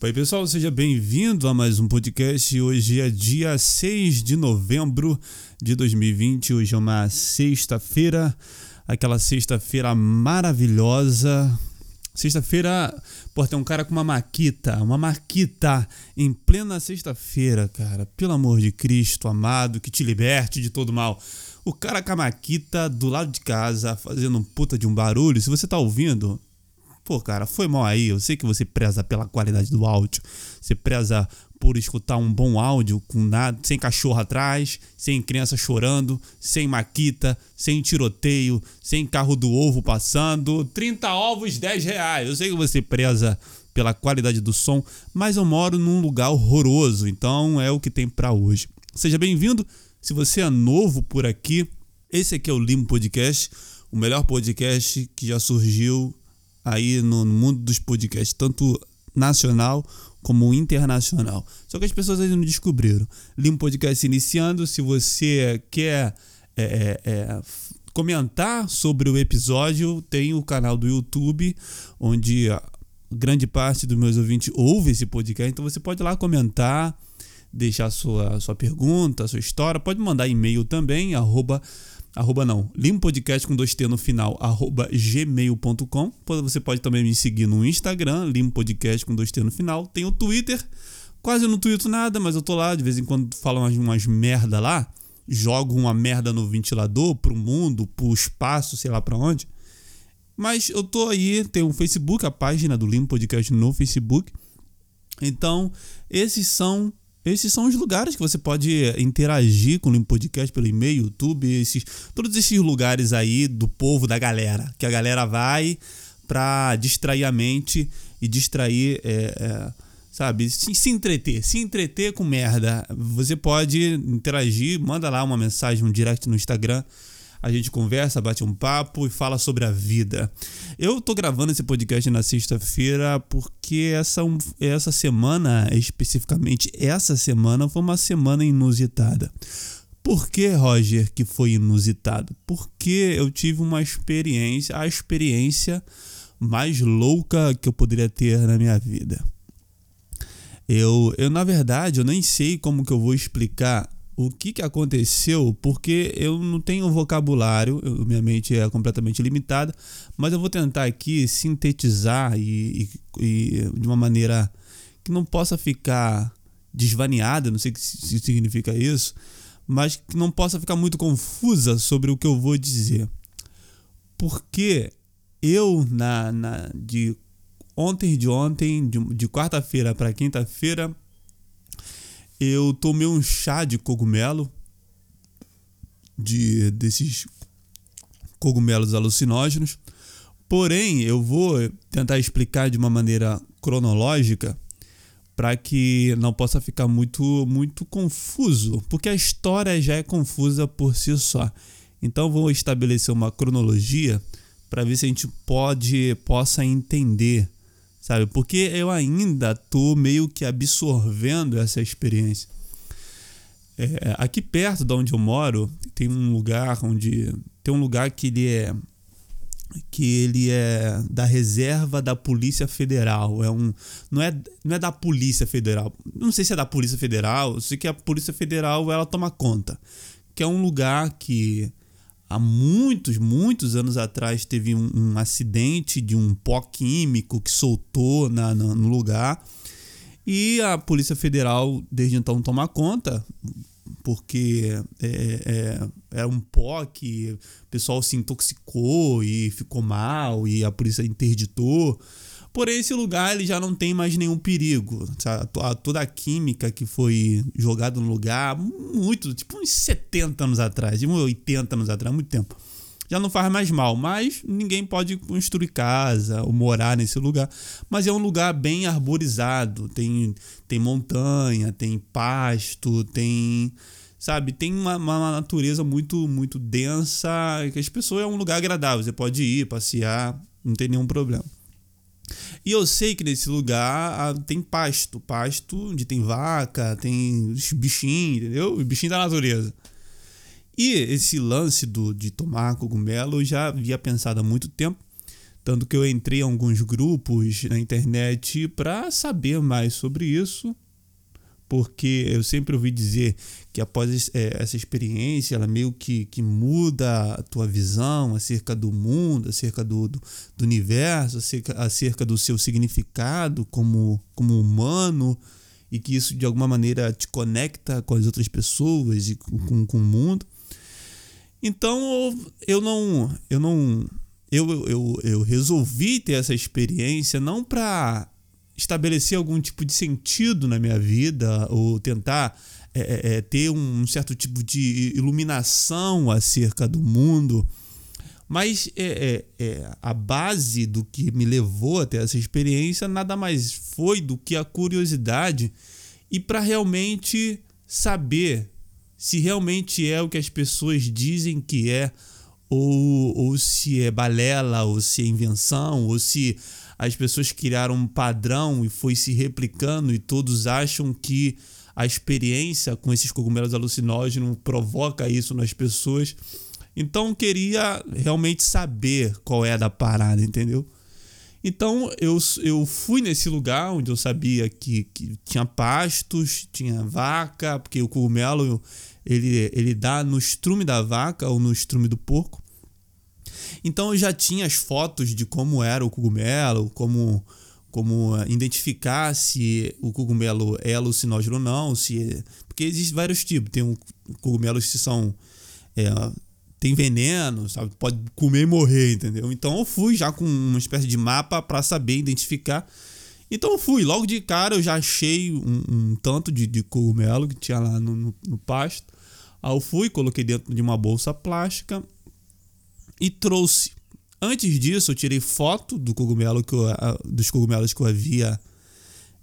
Oi, pessoal, seja bem-vindo a mais um podcast. Hoje é dia 6 de novembro de 2020. Hoje é uma sexta-feira, aquela sexta-feira maravilhosa. Sexta-feira, pô, tem um cara com uma maquita, uma maquita em plena sexta-feira, cara. Pelo amor de Cristo, amado, que te liberte de todo mal. O cara com a maquita do lado de casa, fazendo um puta de um barulho. Se você tá ouvindo, Pô, cara, foi mal aí. Eu sei que você preza pela qualidade do áudio. Você preza por escutar um bom áudio com nada, sem cachorro atrás, sem criança chorando, sem maquita, sem tiroteio, sem carro do ovo passando. 30 ovos, 10 reais. Eu sei que você preza pela qualidade do som, mas eu moro num lugar horroroso, então é o que tem para hoje. Seja bem-vindo. Se você é novo por aqui, esse aqui é o Limo Podcast, o melhor podcast que já surgiu aí no mundo dos podcasts, tanto nacional como internacional. Só que as pessoas ainda não descobriram. Limpo Podcast iniciando. Se você quer é, é, é, comentar sobre o episódio, tem o canal do YouTube, onde grande parte dos meus ouvintes ouve esse podcast. Então você pode ir lá comentar, deixar sua, sua pergunta, sua história. Pode mandar e-mail também, arroba arroba não, limpodcast com dois T no final, arroba gmail.com. Você pode também me seguir no Instagram, limpodcast com dois T no final. Tem o Twitter, quase não tweeto nada, mas eu tô lá, de vez em quando falo umas, umas merda lá, jogo uma merda no ventilador pro mundo, pro espaço, sei lá pra onde. Mas eu tô aí, tem o Facebook, a página do Limpo Podcast no Facebook. Então, esses são esses são os lugares que você pode interagir com o Limpo Podcast pelo e-mail, YouTube, esses, todos esses lugares aí do povo, da galera. Que a galera vai pra distrair a mente e distrair, é, é, sabe, se, se entreter, se entreter com merda. Você pode interagir, manda lá uma mensagem, um direct no Instagram a gente conversa, bate um papo e fala sobre a vida. Eu tô gravando esse podcast na sexta-feira porque essa, essa semana, especificamente essa semana, foi uma semana inusitada. Por que, Roger, que foi inusitado? Porque eu tive uma experiência, a experiência mais louca que eu poderia ter na minha vida. Eu, eu na verdade, eu nem sei como que eu vou explicar o que, que aconteceu, porque eu não tenho vocabulário, eu, minha mente é completamente limitada, mas eu vou tentar aqui sintetizar e, e, e de uma maneira que não possa ficar desvaneada, não sei o que significa isso, mas que não possa ficar muito confusa sobre o que eu vou dizer. Porque eu, na, na de ontem de ontem, de, de quarta-feira para quinta-feira, eu tomei um chá de cogumelo, de desses cogumelos alucinógenos. Porém, eu vou tentar explicar de uma maneira cronológica para que não possa ficar muito muito confuso, porque a história já é confusa por si só. Então vou estabelecer uma cronologia para ver se a gente pode possa entender sabe? Porque eu ainda tô meio que absorvendo essa experiência. É, aqui perto de onde eu moro tem um lugar onde tem um lugar que ele é que ele é da reserva da Polícia Federal. É um não é não é da Polícia Federal. Não sei se é da Polícia Federal, eu sei que a Polícia Federal ela toma conta, que é um lugar que há muitos, muitos anos atrás teve um, um acidente de um pó químico que soltou na, na, no lugar. E a Polícia Federal desde então toma conta porque é, é, era um pó que o pessoal se intoxicou e ficou mal e a polícia interditou Porém, esse lugar ele já não tem mais nenhum perigo. Toda a química que foi jogada no lugar, muito, tipo uns 70 anos atrás, uns 80 anos atrás, muito tempo. Já não faz mais mal, mas ninguém pode construir casa ou morar nesse lugar. Mas é um lugar bem arborizado, tem, tem montanha, tem pasto, tem sabe, tem uma, uma, natureza muito muito densa, que as pessoas é um lugar agradável, você pode ir passear, não tem nenhum problema. E eu sei que nesse lugar ah, tem pasto, pasto onde tem vaca, tem os bichinhos, entendeu? Os bichinhos da natureza. E esse lance do, de tomar cogumelo eu já havia pensado há muito tempo. Tanto que eu entrei em alguns grupos na internet para saber mais sobre isso, porque eu sempre ouvi dizer que após é, essa experiência, ela meio que, que muda a tua visão acerca do mundo, acerca do, do, do universo, acerca, acerca do seu significado como, como humano, e que isso de alguma maneira te conecta com as outras pessoas e com, com o mundo. Então eu não, eu não, eu, eu, eu resolvi ter essa experiência não para estabelecer algum tipo de sentido na minha vida ou tentar é, é, é, ter um certo tipo de iluminação acerca do mundo. Mas é, é, é, a base do que me levou até essa experiência nada mais foi do que a curiosidade e para realmente saber se realmente é o que as pessoas dizem que é, ou, ou se é balela, ou se é invenção, ou se as pessoas criaram um padrão e foi se replicando e todos acham que a experiência com esses cogumelos alucinógenos provoca isso nas pessoas. Então queria realmente saber qual é a da parada, entendeu? Então eu, eu fui nesse lugar onde eu sabia que, que tinha pastos, tinha vaca, porque o cogumelo ele, ele dá no estrume da vaca ou no estrume do porco. Então eu já tinha as fotos de como era o cogumelo, como, como identificar se o cogumelo é alucinógeno ou não, se porque existem vários tipos. Tem um, cogumelos que são é, tem veneno, sabe? Pode comer e morrer, entendeu? Então eu fui já com uma espécie de mapa para saber identificar. Então eu fui, logo de cara eu já achei um, um tanto de, de, cogumelo que tinha lá no, no, no pasto. Aí eu fui, coloquei dentro de uma bolsa plástica e trouxe. Antes disso, eu tirei foto do cogumelo que eu, dos cogumelos que eu havia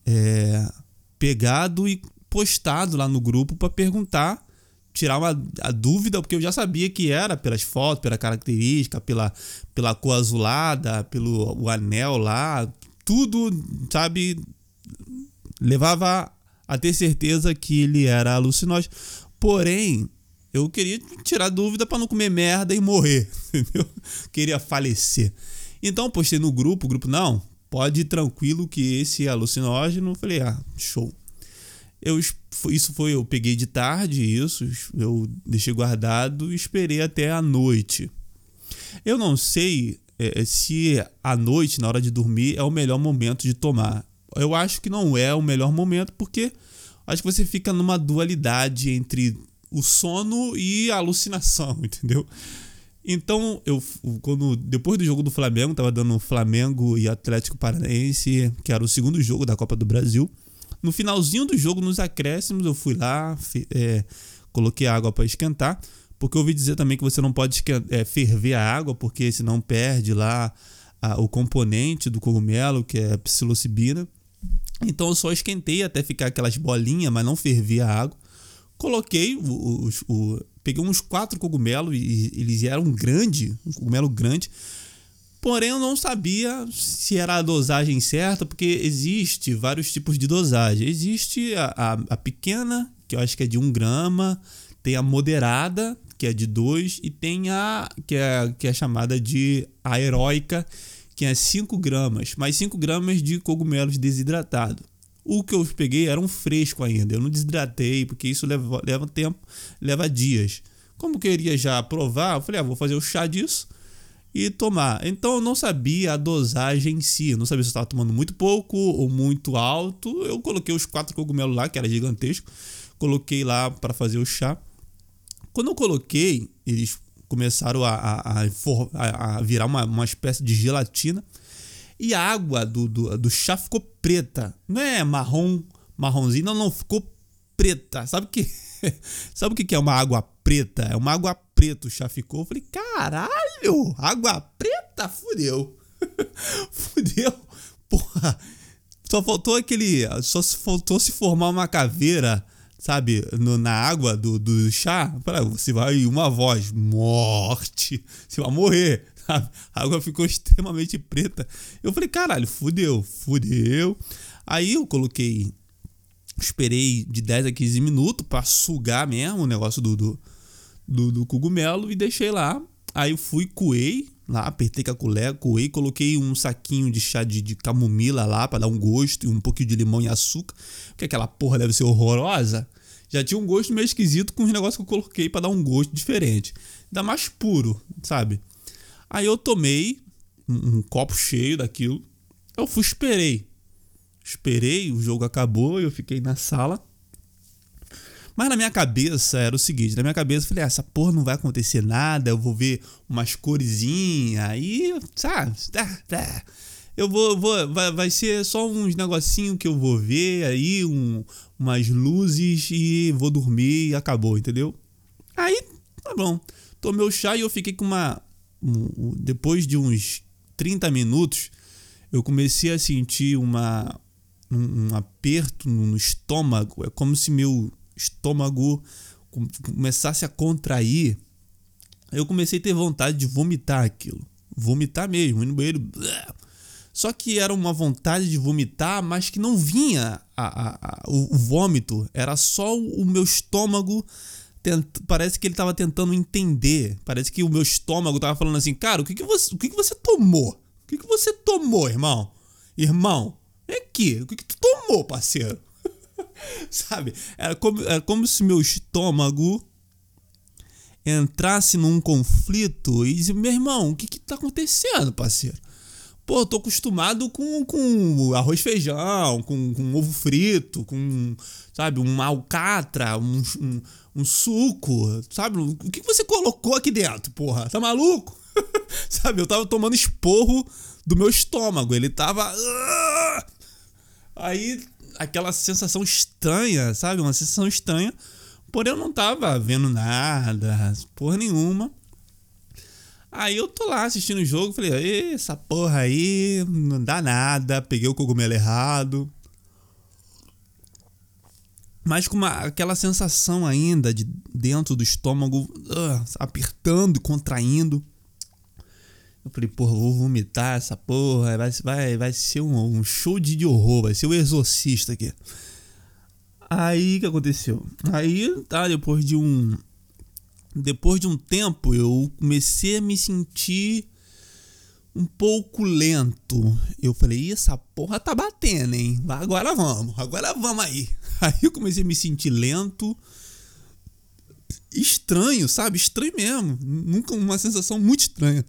é, pegado e postado lá no grupo para perguntar, tirar uma, a dúvida, porque eu já sabia que era pelas fotos, pela característica, pela, pela cor azulada, pelo o anel lá, tudo, sabe, levava a ter certeza que ele era alucinógeno. Porém, eu queria tirar dúvida para não comer merda e morrer, entendeu? Queria falecer. Então postei no grupo, o grupo, não, pode ir tranquilo que esse é alucinógeno. Falei, ah, show. Eu, isso foi, eu peguei de tarde isso, eu deixei guardado e esperei até a noite. Eu não sei é, se à noite, na hora de dormir, é o melhor momento de tomar. Eu acho que não é o melhor momento porque acho que você fica numa dualidade entre o sono e a alucinação, entendeu? Então, eu quando depois do jogo do Flamengo, tava dando Flamengo e Atlético Paranaense, que era o segundo jogo da Copa do Brasil. No finalzinho do jogo, nos acréscimos, eu fui lá, é, coloquei água para esquentar, porque eu ouvi dizer também que você não pode é, ferver a água, porque senão perde lá a, o componente do cogumelo, que é a psilocibina. Então eu só esquentei até ficar aquelas bolinhas, mas não fervi a água. Coloquei, o, o, peguei uns quatro cogumelos e eles eram grandes, um cogumelo grande. Porém, eu não sabia se era a dosagem certa, porque existe vários tipos de dosagem. Existe a, a, a pequena, que eu acho que é de 1 grama, tem a moderada, que é de 2, e tem a que é, que é chamada de a heróica, que é 5 gramas, mais 5 gramas de cogumelos desidratados. O que eu peguei era um fresco ainda. Eu não desidratei, porque isso leva, leva tempo, leva dias. Como eu queria já provar, eu falei, ah, vou fazer o chá disso e tomar. Então eu não sabia a dosagem em si. Eu não sabia se eu estava tomando muito pouco ou muito alto. Eu coloquei os quatro cogumelos lá, que era gigantesco. Coloquei lá para fazer o chá. Quando eu coloquei, eles começaram a, a, a, a virar uma, uma espécie de gelatina. E a água do, do, do chá ficou preta. Não é marrom, marronzinho, não, não, ficou preta. Sabe que Sabe o que é uma água preta? É uma água preta, o chá ficou. Eu falei, caralho, água preta? Fudeu. Fudeu. Porra. Só faltou aquele. Só faltou se formar uma caveira, sabe, no, na água do, do chá. Você vai uma voz, morte. Você vai morrer. A água ficou extremamente preta. Eu falei, caralho, fudeu, fudeu. Aí eu coloquei. Esperei de 10 a 15 minutos para sugar mesmo o negócio do, do, do, do, cogumelo e deixei lá. Aí eu fui, coei, lá, apertei com a colher, coei, coloquei um saquinho de chá de, de camomila lá para dar um gosto e um pouquinho de limão e açúcar, porque aquela porra deve ser horrorosa. Já tinha um gosto meio esquisito com os negócios que eu coloquei para dar um gosto diferente. Ainda mais puro, sabe? Aí eu tomei um, um copo cheio daquilo. Eu fui, esperei. Esperei, o jogo acabou, eu fiquei na sala. Mas na minha cabeça era o seguinte: na minha cabeça eu falei, ah, essa porra não vai acontecer nada, eu vou ver umas coresinhas, aí, sabe? Tá, tá. Eu vou, vou vai, vai ser só uns negocinho que eu vou ver aí, um, umas luzes e vou dormir e acabou, entendeu? Aí, tá bom. Tomei o chá e eu fiquei com uma. Depois de uns 30 minutos, eu comecei a sentir uma, um, um aperto no estômago. É como se meu estômago começasse a contrair, eu comecei a ter vontade de vomitar aquilo. Vomitar mesmo, ir no banheiro. Só que era uma vontade de vomitar, mas que não vinha a, a, a, o, o, vômito. Era só o meu estômago. Tent, parece que ele estava tentando entender. Parece que o meu estômago estava falando assim: Cara, o que, que, você, o que, que você tomou? O que, que você tomou, irmão? Irmão, é aqui. O que, que tu tomou, parceiro? Sabe? Era como, era como se meu estômago entrasse num conflito e dizia, meu irmão, o que que tá acontecendo, parceiro? Pô, tô acostumado com, com arroz feijão, com, com ovo frito, com, sabe, um alcatra, um, um suco, sabe? O que, você colocou aqui dentro, porra? Tá maluco? sabe, eu tava tomando esporro do meu estômago, ele tava... Aí aquela sensação estranha, sabe? Uma sensação estranha. Porém, eu não tava vendo nada, porra nenhuma. Aí eu tô lá assistindo o jogo, falei, essa porra aí não dá nada, peguei o cogumelo errado. Mas com uma, aquela sensação ainda de dentro do estômago uh, apertando contraindo. Eu falei, porra, vou vomitar essa porra, vai, vai, vai ser um, um show de, de horror, vai ser o exorcista aqui. Aí que aconteceu? Aí, tá, depois de um. Depois de um tempo, eu comecei a me sentir um pouco lento. Eu falei, essa porra tá batendo, hein? Agora vamos, agora vamos aí. Aí eu comecei a me sentir lento. Estranho, sabe? Estranho mesmo. Nunca uma sensação muito estranha.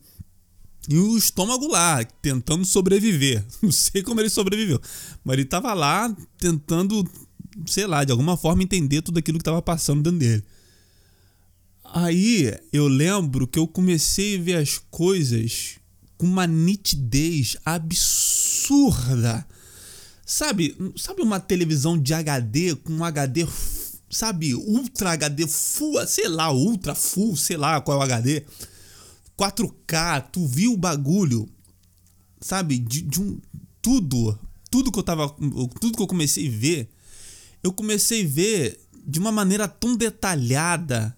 E o estômago lá, tentando sobreviver. Não sei como ele sobreviveu. Mas ele tava lá tentando, sei lá, de alguma forma entender tudo aquilo que tava passando dentro dele. Aí eu lembro que eu comecei a ver as coisas com uma nitidez absurda. Sabe, sabe uma televisão de HD com um HD, sabe, Ultra HD, full, sei lá, Ultra Full, sei lá qual é o HD 4K, tu viu o bagulho, sabe? De, de um. Tudo. Tudo que eu tava. Tudo que eu comecei a ver. Eu comecei a ver de uma maneira tão detalhada.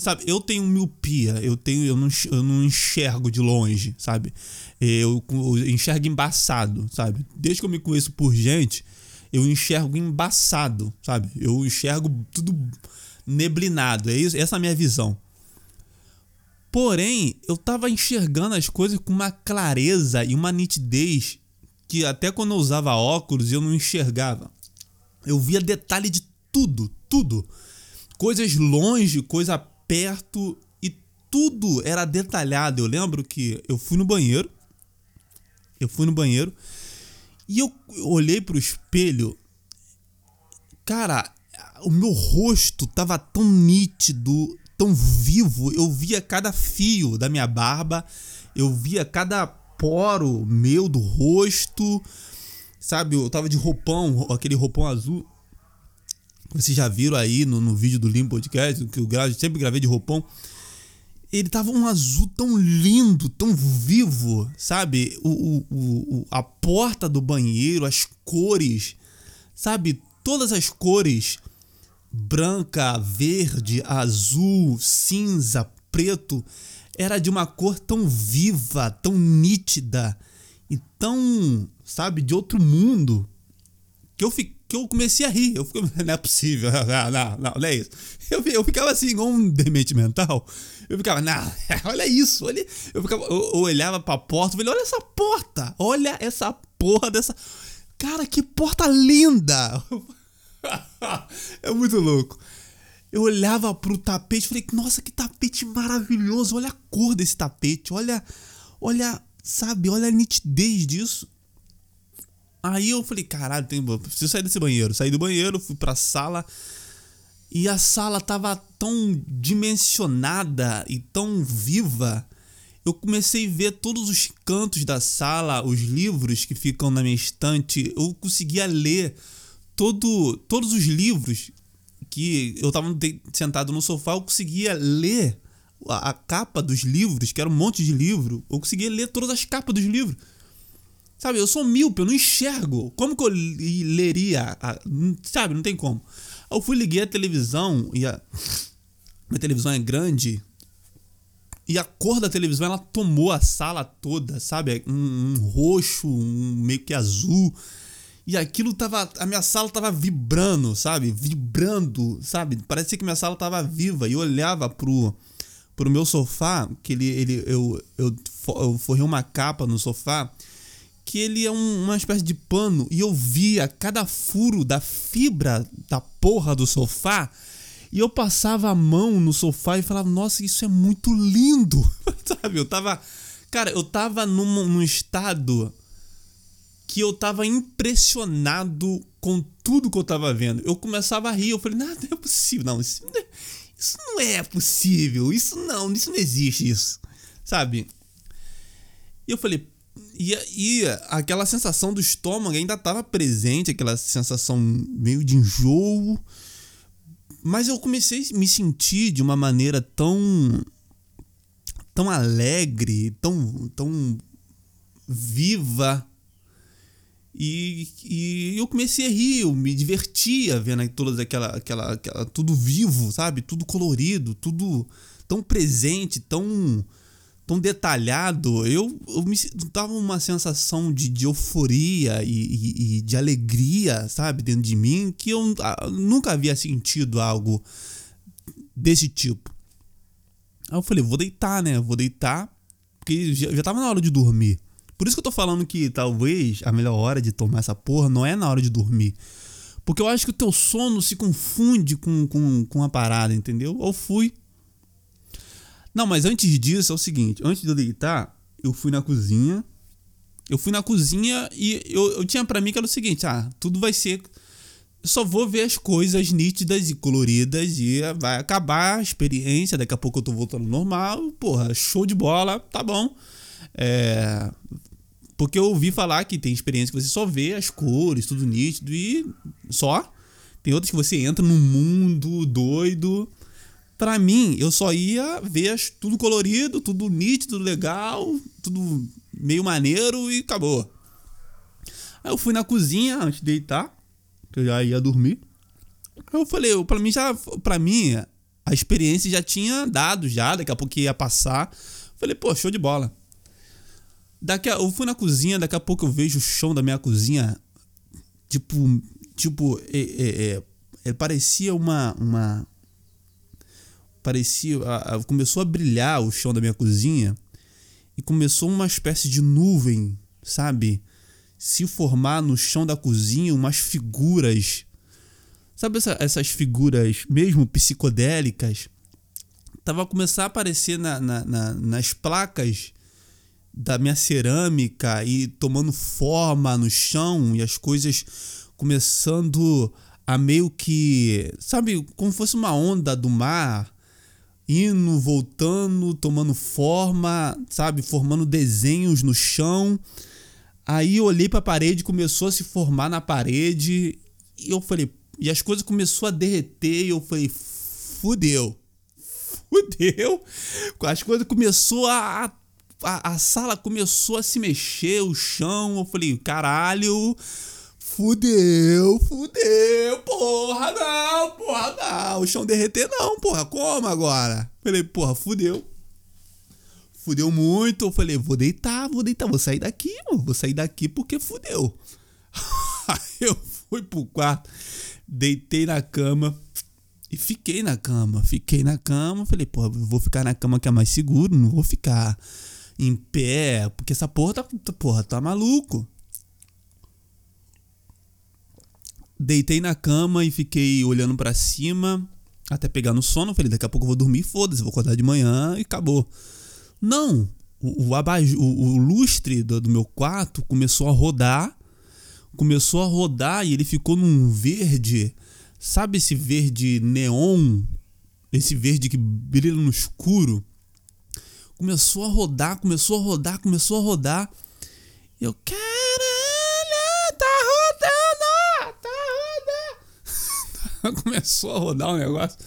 Sabe, eu tenho miopia, eu tenho, eu não, eu não enxergo de longe, sabe? Eu, eu enxergo embaçado, sabe? Desde que eu me conheço por gente, eu enxergo embaçado, sabe? Eu enxergo tudo neblinado, é isso, essa é a minha visão. Porém, eu tava enxergando as coisas com uma clareza e uma nitidez que até quando eu usava óculos eu não enxergava. Eu via detalhe de tudo, tudo. Coisas longe, coisa perto e tudo era detalhado. Eu lembro que eu fui no banheiro. Eu fui no banheiro e eu olhei pro espelho. Cara, o meu rosto tava tão nítido, tão vivo, eu via cada fio da minha barba, eu via cada poro meu do rosto, sabe? Eu tava de roupão, aquele roupão azul. Vocês já viram aí no, no vídeo do Lim Podcast, que eu gravo, sempre gravei de roupão. Ele tava um azul tão lindo, tão vivo, sabe? O, o, o, a porta do banheiro, as cores, sabe? Todas as cores branca, verde, azul, cinza, preto, era de uma cor tão viva, tão nítida e tão, sabe, de outro mundo, que eu fiquei que eu comecei a rir. Eu fiquei, não é possível, não, não, não, não é isso. Eu, eu ficava assim, igual um demente mental. Eu ficava, não, olha isso, olha. Eu, ficava, eu, eu olhava pra porta, falei, olha essa porta, olha essa porra dessa. Cara, que porta linda! é muito louco. Eu olhava pro tapete, falei, nossa, que tapete maravilhoso, olha a cor desse tapete, olha, olha, sabe, olha a nitidez disso. Aí eu falei, caralho, tem, preciso sair desse banheiro. Saí do banheiro, fui pra sala. E a sala tava tão dimensionada e tão viva. Eu comecei a ver todos os cantos da sala, os livros que ficam na minha estante. Eu conseguia ler todo, todos os livros que eu tava sentado no sofá. Eu conseguia ler a, a capa dos livros, que era um monte de livro. Eu conseguia ler todas as capas dos livros. Sabe, eu sou míope, eu não enxergo. Como que eu leria? A, sabe, não tem como. Eu fui, liguei a televisão e a. Minha televisão é grande. E a cor da televisão, ela tomou a sala toda, sabe? Um, um roxo, um meio que azul. E aquilo tava. A minha sala tava vibrando, sabe? Vibrando, sabe? Parecia que minha sala tava viva. E eu olhava pro, pro meu sofá, que ele, ele eu, eu, eu forrei uma capa no sofá que ele é um, uma espécie de pano e eu via cada furo da fibra da porra do sofá e eu passava a mão no sofá e falava, nossa, isso é muito lindo. Sabe, eu tava. Cara, eu tava num, num estado que eu tava impressionado com tudo que eu tava vendo. Eu começava a rir, eu falei, nada é possível. Não, isso não é, isso não é possível. Isso não, isso não existe, isso. Sabe? E eu falei, e, e aquela sensação do estômago ainda estava presente, aquela sensação meio de enjoo. Mas eu comecei a me sentir de uma maneira tão tão alegre, tão tão viva. E, e eu comecei a rir, eu me divertia vendo todas aquela, aquela, aquela tudo vivo, sabe? Tudo colorido, tudo tão presente, tão tão detalhado, eu, eu me tava uma sensação de, de euforia e, e, e, de alegria, sabe, dentro de mim, que eu nunca havia sentido algo desse tipo. Aí eu falei, vou deitar, né? Vou deitar, porque já, já tava na hora de dormir. Por isso que eu tô falando que talvez a melhor hora de tomar essa porra não é na hora de dormir. Porque eu acho que o teu sono se confunde com, com, com a parada, entendeu? Eu fui, não, mas antes disso é o seguinte: antes de eu deitar, eu fui na cozinha. Eu fui na cozinha e eu, eu tinha para mim que era o seguinte: ah, tudo vai ser. Só vou ver as coisas nítidas e coloridas e vai acabar a experiência. Daqui a pouco eu tô voltando normal. Porra, show de bola, tá bom. É, porque eu ouvi falar que tem experiência que você só vê as cores, tudo nítido e só. Tem outras que você entra num mundo doido para mim, eu só ia ver tudo colorido, tudo nítido, legal, tudo meio maneiro e acabou. Aí eu fui na cozinha antes de deitar, que eu já ia dormir. Aí eu falei, para mim já, para mim a experiência já tinha dado já, daqui a pouco ia passar. Falei, pô, show de bola. Daqui a, eu fui na cozinha, daqui a pouco eu vejo o chão da minha cozinha, tipo, tipo, é, é, é, é parecia uma, uma, parecia. A, a, começou a brilhar o chão da minha cozinha e começou uma espécie de nuvem, sabe? Se formar no chão da cozinha umas figuras. Sabe essa, essas figuras mesmo psicodélicas? Tava a começar a aparecer na, na, na, nas placas da minha cerâmica e tomando forma no chão e as coisas começando a meio que, sabe, como fosse uma onda do mar indo, voltando, tomando forma, sabe, formando desenhos no chão. Aí eu olhei para a parede, começou a se formar na parede, e eu falei, e as coisas começou a derreter, e eu falei, fudeu. Fudeu. As coisas começou a, a a sala começou a se mexer, o chão, eu falei, caralho, Fudeu, fudeu, porra, não, porra, não. O chão derreter não, porra, como agora? Falei, porra, fudeu. Fudeu muito. Eu falei, vou deitar, vou deitar, vou sair daqui, mano. Vou sair daqui porque fudeu. Aí eu fui pro quarto, deitei na cama e fiquei na cama. Fiquei na cama, falei, pô, vou ficar na cama que é mais seguro, não vou ficar em pé, porque essa porra tá, porra, tá maluco. Deitei na cama e fiquei olhando para cima até pegar no sono. Falei, daqui a pouco eu vou dormir, foda-se, vou acordar de manhã e acabou. Não, o, o, o, o lustre do, do meu quarto começou a rodar, começou a rodar e ele ficou num verde, sabe esse verde neon, esse verde que brilha no escuro? Começou a rodar, começou a rodar, começou a rodar. Eu, caralho, tá rodando, tá rodando. começou a rodar o negócio.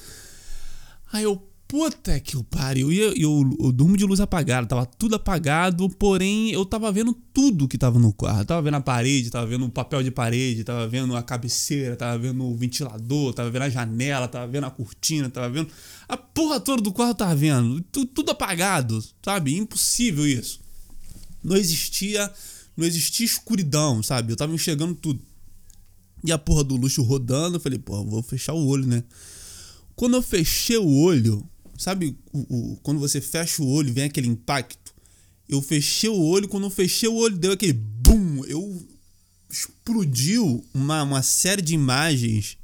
Aí eu, puta que o pariu. E eu, eu, eu, durmo de luz apagada, tava tudo apagado, porém eu tava vendo tudo que tava no quarto. tava vendo a parede, tava vendo o papel de parede, tava vendo a cabeceira, tava vendo o ventilador, tava vendo a janela, tava vendo a cortina, tava vendo. A porra toda do quarto tava vendo. Tudo, tudo apagado, sabe? Impossível isso. Não existia. Não existia escuridão, sabe? Eu tava enxergando tudo. E a porra do luxo rodando, eu falei, porra, vou fechar o olho, né? Quando eu fechei o olho, sabe o, o, quando você fecha o olho vem aquele impacto? Eu fechei o olho, quando eu fechei o olho deu aquele BUM! Eu explodiu uma, uma série de imagens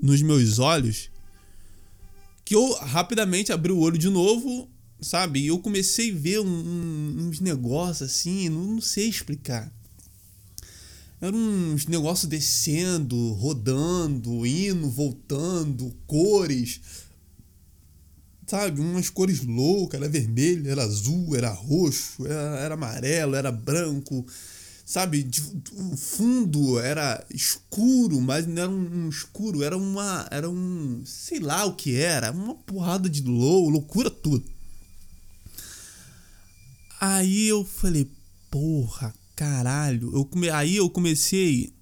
nos meus olhos que eu rapidamente abri o olho de novo, sabe? E eu comecei a ver um, um, uns negócios assim, não, não sei explicar. Eram uns negócios descendo, rodando, indo, voltando, cores. Sabe? Umas cores loucas, era vermelho, era azul, era roxo, era, era amarelo, era branco. Sabe? O fundo era escuro, mas não era um, um escuro, era uma. Era um. sei lá o que era. Uma porrada de lou, loucura tudo. Aí eu falei, porra, caralho, eu come... aí eu comecei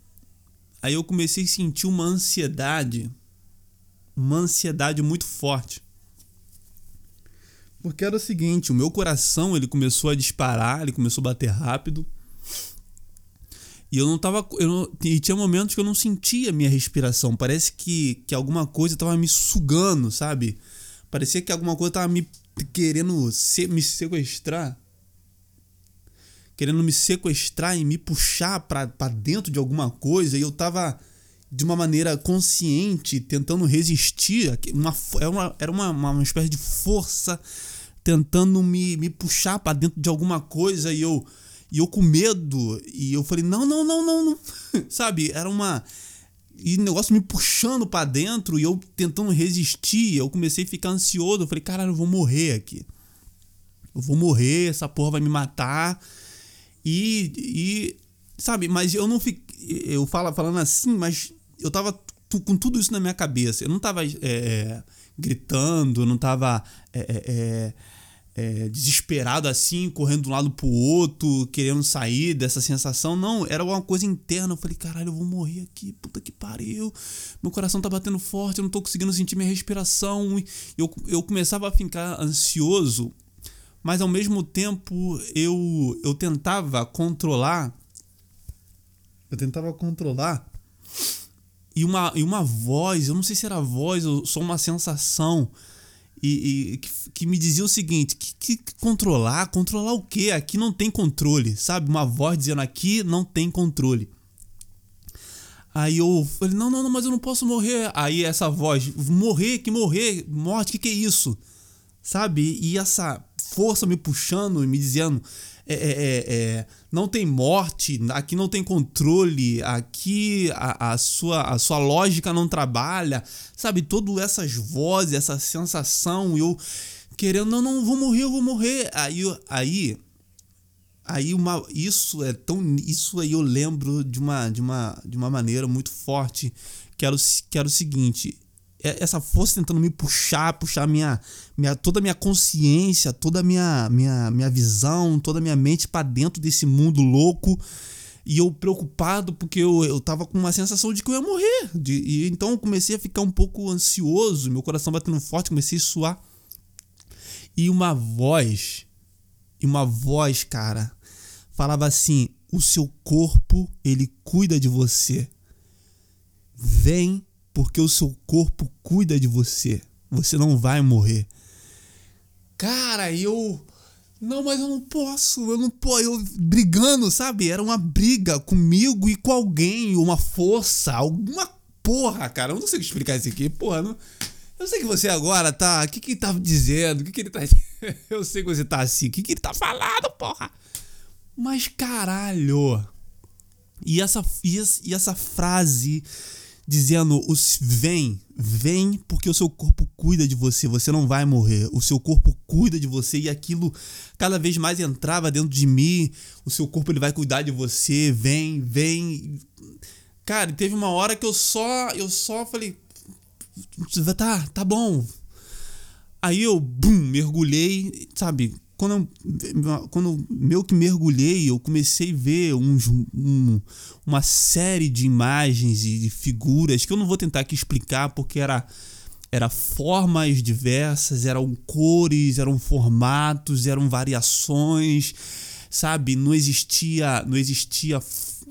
aí eu comecei a sentir uma ansiedade, uma ansiedade muito forte. Porque era o seguinte, o meu coração ele começou a disparar, ele começou a bater rápido. E eu não tava. Eu não, e tinha momentos que eu não sentia minha respiração. Parece que, que alguma coisa tava me sugando, sabe? Parecia que alguma coisa tava me querendo se, me sequestrar querendo me sequestrar e me puxar para dentro de alguma coisa e eu tava de uma maneira consciente tentando resistir uma, era, uma, era uma, uma espécie de força tentando me, me puxar para dentro de alguma coisa e eu e eu com medo e eu falei não não não não, não. sabe era uma e o negócio me puxando para dentro e eu tentando resistir eu comecei a ficar ansioso eu falei caralho eu vou morrer aqui eu vou morrer essa porra vai me matar e, e sabe, mas eu não fiquei. Eu falo, falando assim, mas eu tava com tudo isso na minha cabeça. Eu não tava é, é gritando, não tava é, é, é, é, desesperado assim, correndo de um lado pro outro, querendo sair dessa sensação. Não, era uma coisa interna. Eu falei, caralho, eu vou morrer aqui, puta que pariu. Meu coração tá batendo forte, eu não tô conseguindo sentir minha respiração. Eu, eu começava a ficar ansioso mas ao mesmo tempo eu eu tentava controlar eu tentava controlar e uma, e uma voz, eu não sei se era voz ou só uma sensação e, e que, que, me dizia o seguinte, que, que, controlar, controlar o quê? Aqui não tem controle, sabe? Uma voz dizendo aqui não tem controle. Aí eu falei, não, não, não, mas eu não posso morrer. Aí essa voz, morrer, que morrer, morte, que que é isso? Sabe? E essa força me puxando e me dizendo: é, é, é, é, não tem morte, aqui não tem controle, aqui a, a, sua, a sua lógica não trabalha, sabe? Todas essas vozes, essa sensação, eu querendo, não, não, vou morrer, eu vou morrer. Aí, aí, aí uma, isso é tão, isso aí eu lembro de uma, de uma, de uma maneira muito forte, que era o, que era o seguinte, é, essa força tentando me puxar, puxar minha, minha toda a minha consciência, toda a minha, minha, minha visão, toda a minha mente para dentro desse mundo louco. E eu preocupado porque eu, eu tava com uma sensação de que eu ia morrer. De, e então eu comecei a ficar um pouco ansioso, meu coração batendo forte, comecei a suar. E uma voz, e uma voz, cara, falava assim: "O seu corpo, ele cuida de você. vem porque o seu corpo cuida de você. Você não vai morrer. Cara, eu. Não, mas eu não posso, eu não posso. Eu brigando, sabe? Era uma briga comigo e com alguém, uma força, alguma porra, cara. Eu não sei explicar isso aqui, porra. Não... Eu sei que você agora tá. O que, que ele tá dizendo? O que, que ele tá. eu sei que você tá assim. O que, que ele tá falando, porra? Mas caralho. E essa, e essa frase dizendo: vem, vem porque o seu corpo cuida de você, você não vai morrer. O seu corpo cuida de você e aquilo cada vez mais entrava dentro de mim. O seu corpo ele vai cuidar de você, vem, vem. Cara, teve uma hora que eu só, eu só falei, tá, tá bom. Aí eu, bum, mergulhei, sabe? Quando eu, quando eu que mergulhei, eu comecei a ver uns, um, uma série de imagens e de figuras que eu não vou tentar aqui explicar porque era era formas diversas, eram cores, eram formatos, eram variações, sabe? Não existia, não existia,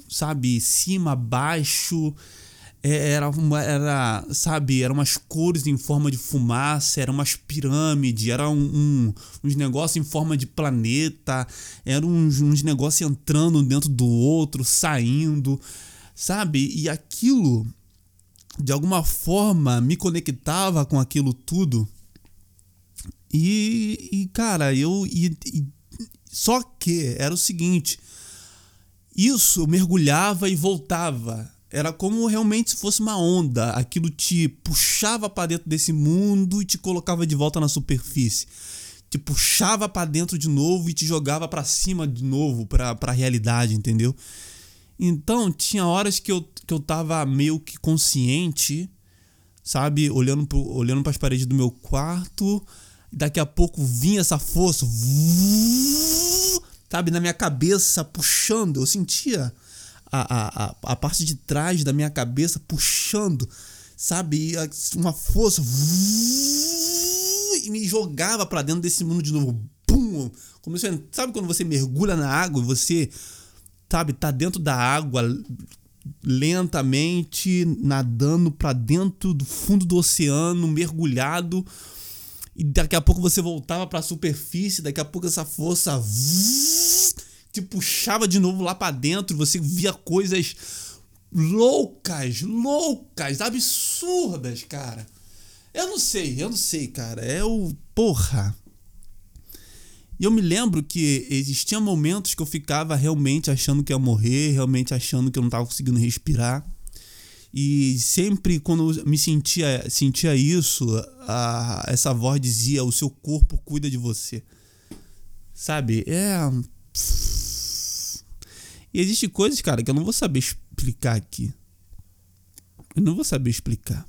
sabe, cima, baixo, era uma, era, sabe, eram umas cores em forma de fumaça, eram umas pirâmides, eram um, um, uns negócios em forma de planeta, eram uns, uns negócios entrando dentro do outro, saindo, sabe? E aquilo, de alguma forma, me conectava com aquilo tudo. E, e cara, eu. E, e, só que era o seguinte: isso mergulhava e voltava era como realmente se fosse uma onda. Aquilo te puxava para dentro desse mundo e te colocava de volta na superfície. Te puxava para dentro de novo e te jogava para cima de novo, para a realidade, entendeu? Então, tinha horas que eu, que eu tava meio que consciente, sabe? Olhando, pro, olhando para as paredes do meu quarto. Daqui a pouco vinha essa força, sabe? Na minha cabeça, puxando. Eu sentia a, a, a parte de trás da minha cabeça puxando, sabe? Uma força. E me jogava para dentro desse mundo de novo. Pum! Como você, sabe quando você mergulha na água e você, sabe, tá dentro da água lentamente nadando para dentro do fundo do oceano, mergulhado. E daqui a pouco você voltava para a superfície, daqui a pouco essa força te puxava de novo lá para dentro, você via coisas loucas, loucas, absurdas, cara. Eu não sei, eu não sei, cara. É o. Porra. E eu me lembro que existiam momentos que eu ficava realmente achando que ia morrer, realmente achando que eu não estava conseguindo respirar. E sempre quando eu me sentia, sentia isso, a, essa voz dizia: o seu corpo cuida de você. Sabe? É. E existe coisas, cara, que eu não vou saber explicar aqui. Eu não vou saber explicar.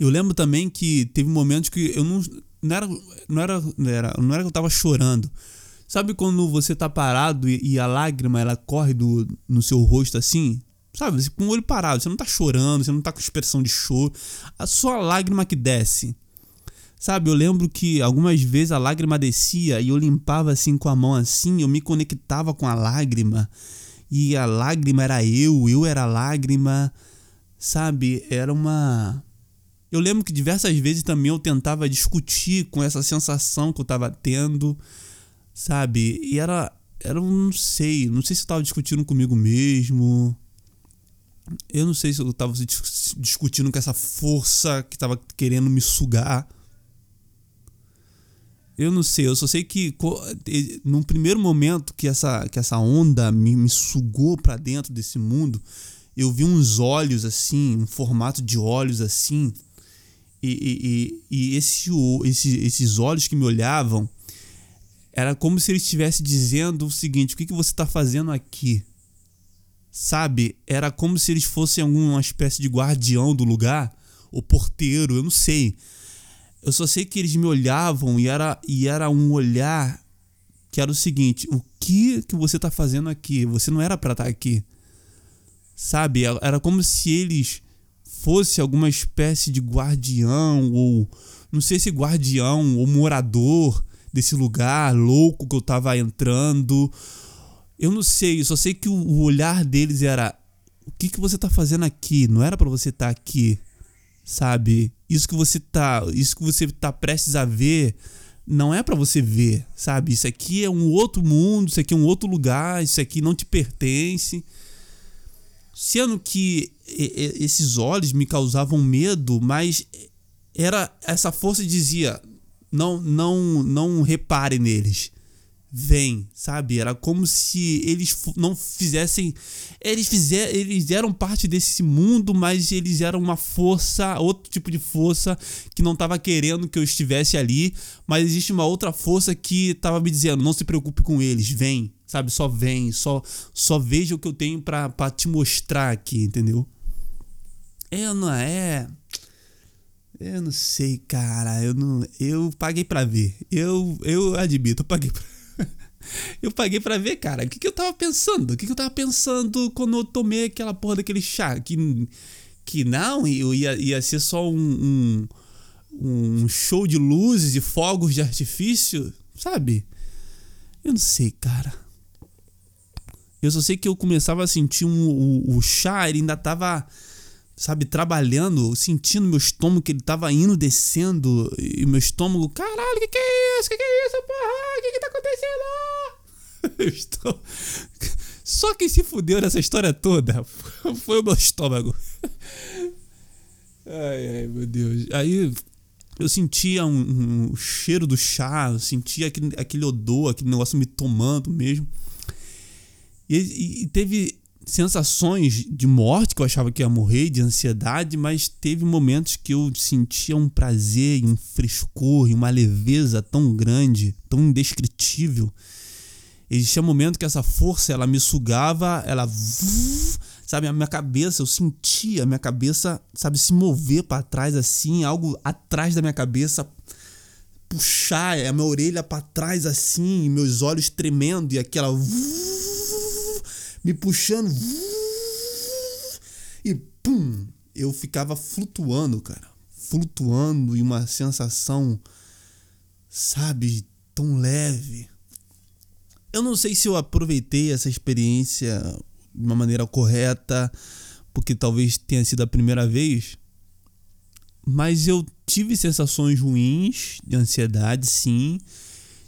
Eu lembro também que teve momentos que eu não. Não era, não era, não era, não era que eu tava chorando. Sabe quando você tá parado e, e a lágrima ela corre do, no seu rosto assim? Sabe? Com o olho parado. Você não tá chorando, você não tá com expressão de choro. A sua lágrima que desce. Sabe, eu lembro que algumas vezes a lágrima descia e eu limpava assim com a mão assim, eu me conectava com a lágrima. E a lágrima era eu, eu era a lágrima. Sabe, era uma eu lembro que diversas vezes também eu tentava discutir com essa sensação que eu tava tendo, sabe? E era era não sei, não sei se eu tava discutindo comigo mesmo. Eu não sei se eu tava discutindo com essa força que tava querendo me sugar. Eu não sei, eu só sei que num primeiro momento que essa, que essa onda me, me sugou para dentro desse mundo, eu vi uns olhos assim, um formato de olhos assim, e, e, e esse, esse, esses olhos que me olhavam, era como se ele estivesse dizendo o seguinte: o que, que você está fazendo aqui? Sabe? Era como se eles fossem alguma espécie de guardião do lugar, ou porteiro, eu não sei. Eu só sei que eles me olhavam e era, e era um olhar que era o seguinte: o que que você tá fazendo aqui? Você não era para estar tá aqui. Sabe? Era como se eles fosse alguma espécie de guardião ou não sei se guardião ou morador desse lugar louco que eu tava entrando. Eu não sei, eu só sei que o olhar deles era O que, que você tá fazendo aqui? Não era para você estar tá aqui, sabe? Isso que você tá, isso que você tá prestes a ver, não é para você ver, sabe? Isso aqui é um outro mundo, isso aqui é um outro lugar, isso aqui não te pertence. Sendo que esses olhos me causavam medo, mas era essa força dizia: não, não, não repare neles vem, sabe? Era como se eles não fizessem. Eles, fizer, eles eram parte desse mundo, mas eles eram uma força, outro tipo de força que não estava querendo que eu estivesse ali. Mas existe uma outra força que estava me dizendo: não se preocupe com eles, vem, sabe? Só vem, só, só veja o que eu tenho para te mostrar aqui, entendeu? É, não é. Eu não sei, cara. Eu não. Eu paguei para ver. Eu, eu admito, eu paguei pra eu paguei para ver, cara. O que, que eu tava pensando? O que, que eu tava pensando quando eu tomei aquela porra daquele chá? Que, que não, ia, ia ser só um, um, um show de luzes e fogos de artifício, sabe? Eu não sei, cara. Eu só sei que eu começava a sentir um, o, o chá, ele ainda tava, sabe, trabalhando, sentindo meu estômago que ele tava indo, descendo, e meu estômago, caralho, o que, que é isso? O que, que é isso, porra? O que, que tá acontecendo? Eu estou. Só quem se fudeu nessa história toda foi o meu estômago. Ai, ai, meu Deus. Aí eu sentia um, um cheiro do chá, eu sentia aquele, aquele odor, aquele negócio me tomando mesmo. E, e, e, teve sensações de morte, que eu achava que ia morrer, de ansiedade, mas teve momentos que eu sentia um prazer, um frescor, uma leveza tão grande, tão indescritível. Existia um momento que essa força ela me sugava, ela sabe, a minha cabeça, eu sentia a minha cabeça, sabe, se mover para trás assim, algo atrás da minha cabeça puxar a minha orelha para trás assim, meus olhos tremendo e aquela me puxando e pum, eu ficava flutuando, cara, flutuando e uma sensação sabe, tão leve. Eu não sei se eu aproveitei essa experiência de uma maneira correta, porque talvez tenha sido a primeira vez, mas eu tive sensações ruins de ansiedade, sim,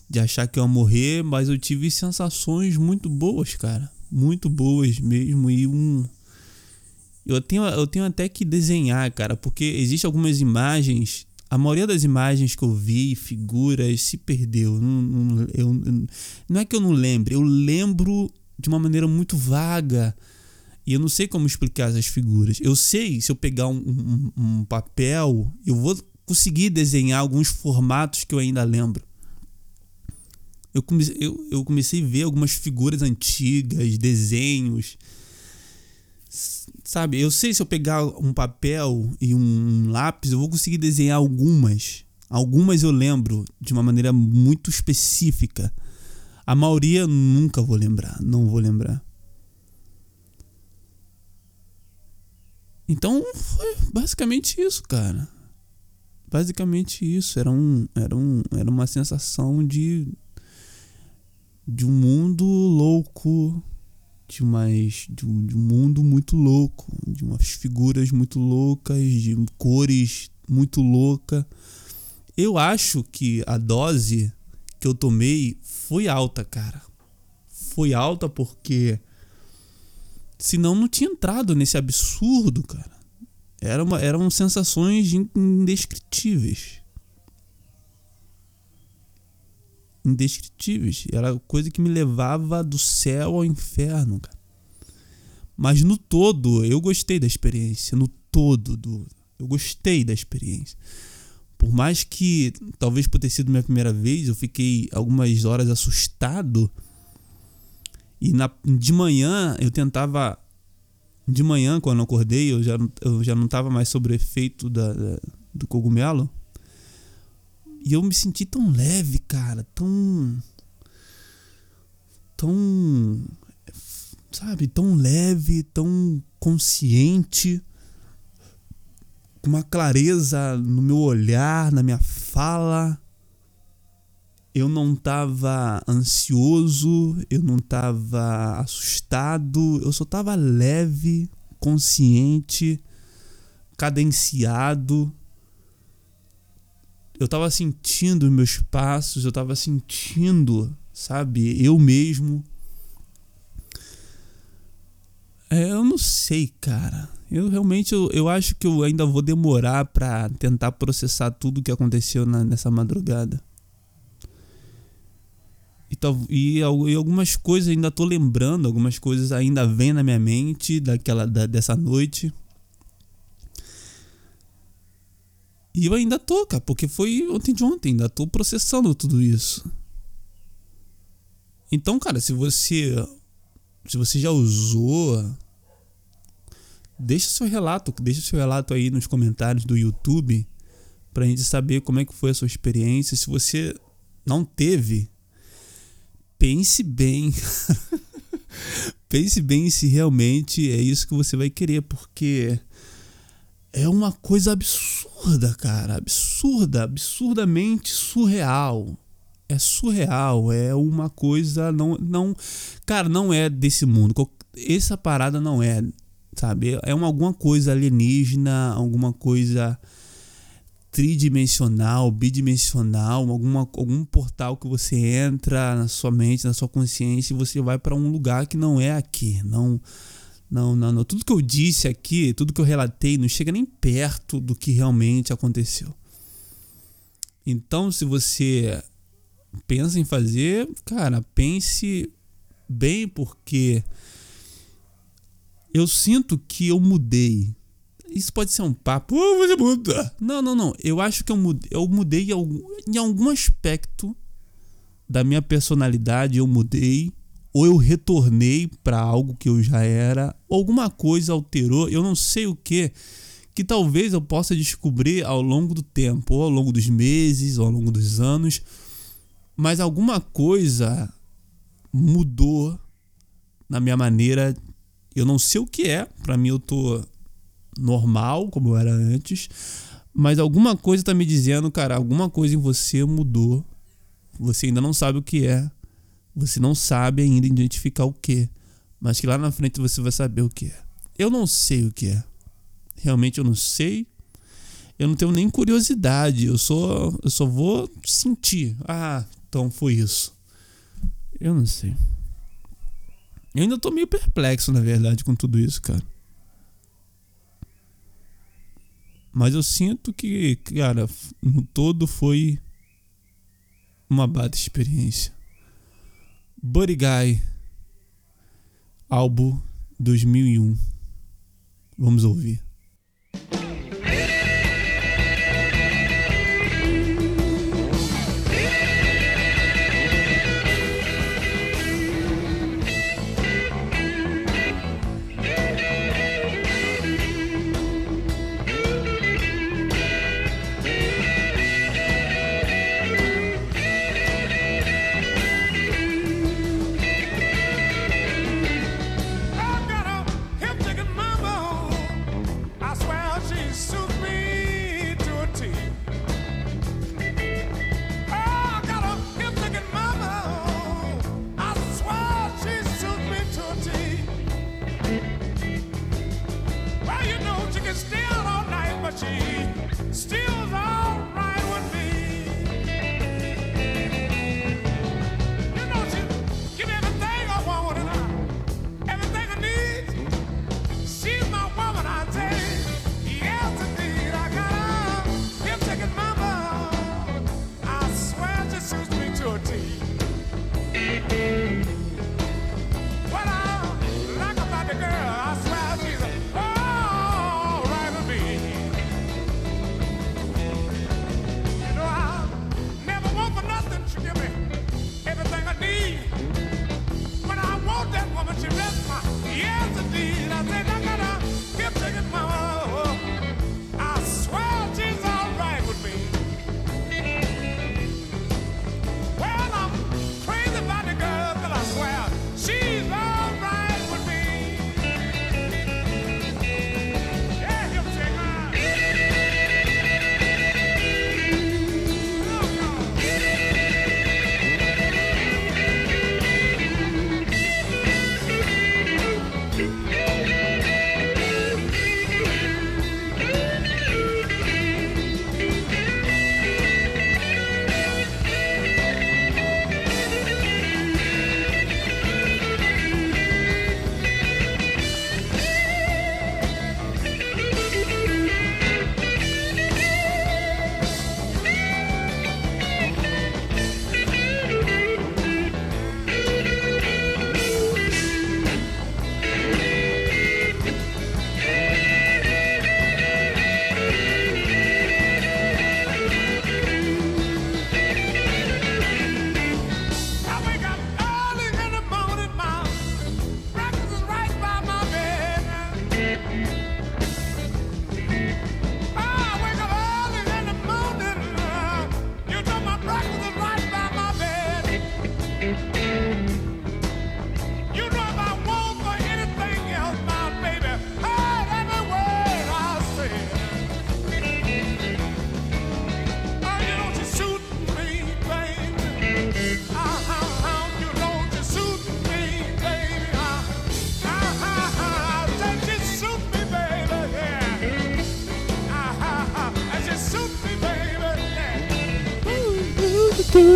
de achar que eu ia morrer, mas eu tive sensações muito boas, cara, muito boas mesmo e um eu tenho, eu tenho até que desenhar, cara, porque existem algumas imagens a maioria das imagens que eu vi, figuras, se perdeu. Não, não, eu, não é que eu não lembre, eu lembro de uma maneira muito vaga. E eu não sei como explicar essas figuras. Eu sei, se eu pegar um, um, um papel, eu vou conseguir desenhar alguns formatos que eu ainda lembro. Eu comecei, eu, eu comecei a ver algumas figuras antigas, desenhos Sabe, eu sei se eu pegar um papel e um lápis, eu vou conseguir desenhar algumas. Algumas eu lembro de uma maneira muito específica. A maioria nunca vou lembrar, não vou lembrar. Então foi basicamente isso, cara. Basicamente isso. Era, um, era, um, era uma sensação de. De um mundo louco de, umas, de, um, de um mundo muito louco, de umas figuras muito loucas, de cores muito louca. Eu acho que a dose que eu tomei foi alta, cara. Foi alta porque senão não tinha entrado nesse absurdo, cara. Era uma, eram sensações indescritíveis. Indescritíveis. Era coisa que me levava do céu ao inferno, cara. Mas no todo, eu gostei da experiência. No todo, do, eu gostei da experiência. Por mais que, talvez por ter sido minha primeira vez, eu fiquei algumas horas assustado. E na, de manhã eu tentava. De manhã, quando eu acordei, eu já, eu já não estava mais sob o efeito da, da, do cogumelo. E eu me senti tão leve, cara, tão. tão. sabe, tão leve, tão consciente, com uma clareza no meu olhar, na minha fala. Eu não tava ansioso, eu não tava assustado, eu só tava leve, consciente, cadenciado. Eu tava sentindo meus passos, eu tava sentindo, sabe, eu mesmo. É, eu não sei, cara. Eu realmente eu, eu acho que eu ainda vou demorar para tentar processar tudo que aconteceu na, nessa madrugada. E, e, e, algumas coisas ainda tô lembrando, algumas coisas ainda vêm na minha mente daquela da, dessa noite. E eu ainda tô, cara, porque foi ontem de ontem, ainda tô processando tudo isso. Então, cara, se você se você já usou deixa seu relato, deixa seu relato aí nos comentários do YouTube pra gente saber como é que foi a sua experiência. Se você não teve, pense bem. pense bem se realmente é isso que você vai querer, porque é uma coisa absurda, cara, absurda, absurdamente surreal. É surreal, é uma coisa não não, cara, não é desse mundo. Essa parada não é, sabe? É uma alguma coisa alienígena, alguma coisa tridimensional, bidimensional, alguma, algum portal que você entra na sua mente, na sua consciência e você vai para um lugar que não é aqui. Não, não, não, não. Tudo que eu disse aqui, tudo que eu relatei, não chega nem perto do que realmente aconteceu. Então, se você pensa em fazer, cara, pense bem, porque eu sinto que eu mudei isso pode ser um papo, oh, você muda. Não, não, não. Eu acho que eu mudei, eu mudei em algum, em algum aspecto da minha personalidade, eu mudei. Ou eu retornei para algo que eu já era, ou alguma coisa alterou, eu não sei o que, que talvez eu possa descobrir ao longo do tempo, ou ao longo dos meses, ou ao longo dos anos, mas alguma coisa mudou na minha maneira. Eu não sei o que é, para mim eu tô normal, como eu era antes, mas alguma coisa tá me dizendo, cara, alguma coisa em você mudou. Você ainda não sabe o que é. Você não sabe ainda identificar o que, mas que lá na frente você vai saber o que é. Eu não sei o que é. Realmente eu não sei. Eu não tenho nem curiosidade. Eu só eu só vou sentir. Ah, então foi isso. Eu não sei. Eu ainda tô meio perplexo, na verdade, com tudo isso, cara. Mas eu sinto que, cara, no todo foi uma bata experiência. Buddy Guy, álbum 2001. Vamos ouvir.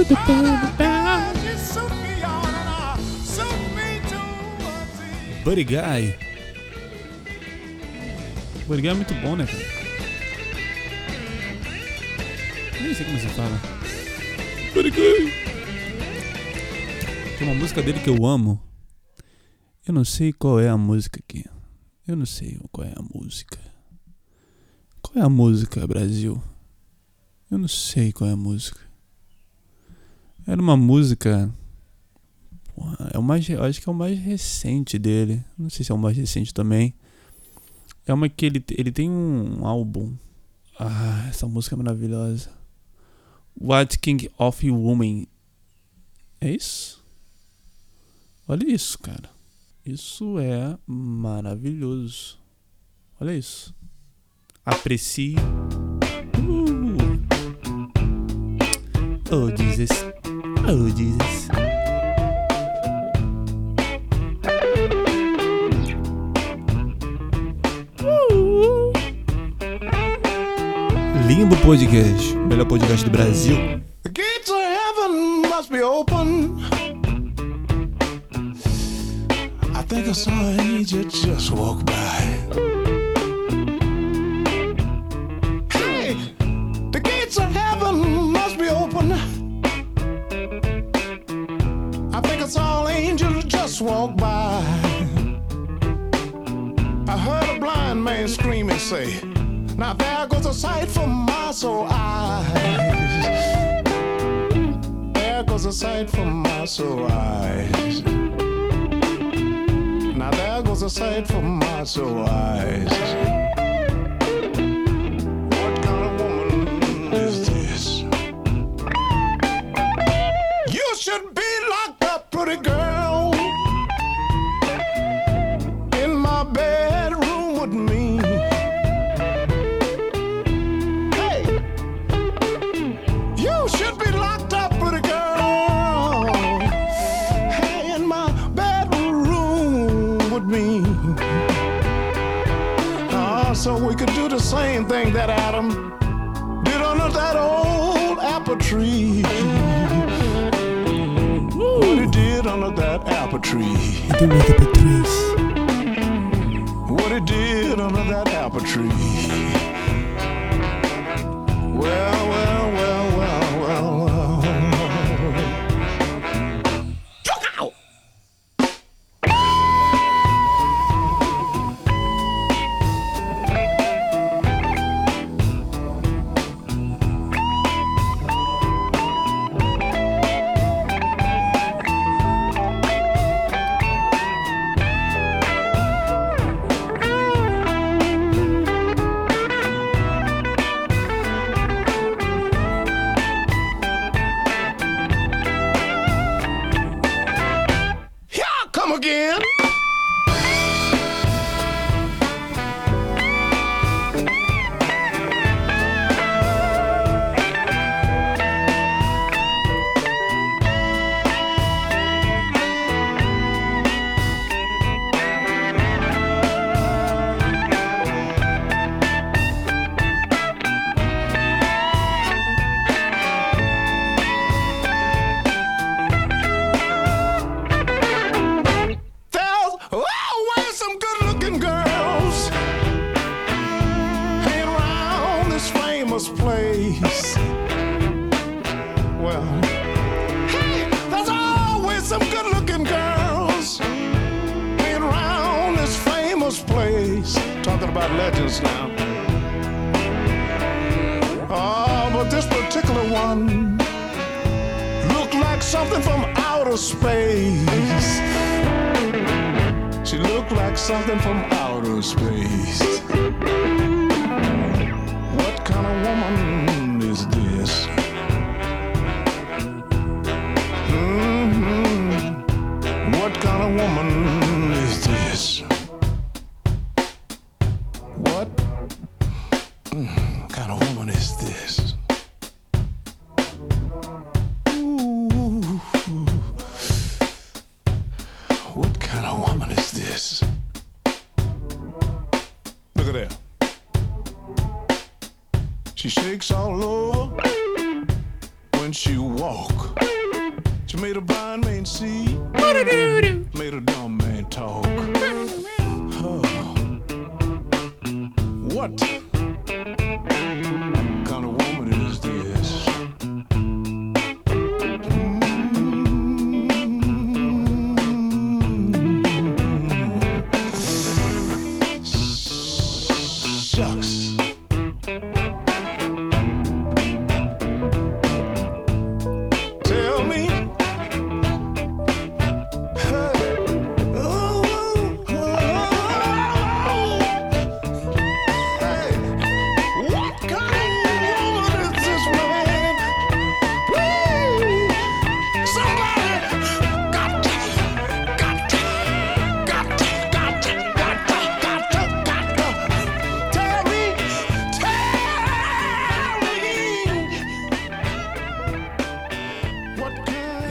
Tudo por dar. Buddy Guy. Buddy Guy é muito bom, né, cara? Nem sei como se fala. Buddy Guy. Tem uma música dele que eu amo. Eu não sei qual é a música aqui. Eu não sei qual é a música. Qual é a música, Brasil? Eu não sei qual é a música. Era uma música é o mais, acho que é o mais recente dele. Não sei se é o mais recente também. É uma que ele, ele tem um álbum. Ah, essa música é maravilhosa. What King of Woman. É isso? Olha isso, cara. Isso é maravilhoso. Olha isso. Aprecie. Uh. Oh, Jesus. Oh. Limbo Podcast, melhor podcast do Brasil. Gates of heaven must be open. I think I saw an just walk by. Just walk by. I heard a blind man scream and say. Now there goes a sight for my soul eyes. There goes a sight for my soul eyes. Now there goes a sight for my soul eyes. tree. Underneath the trees.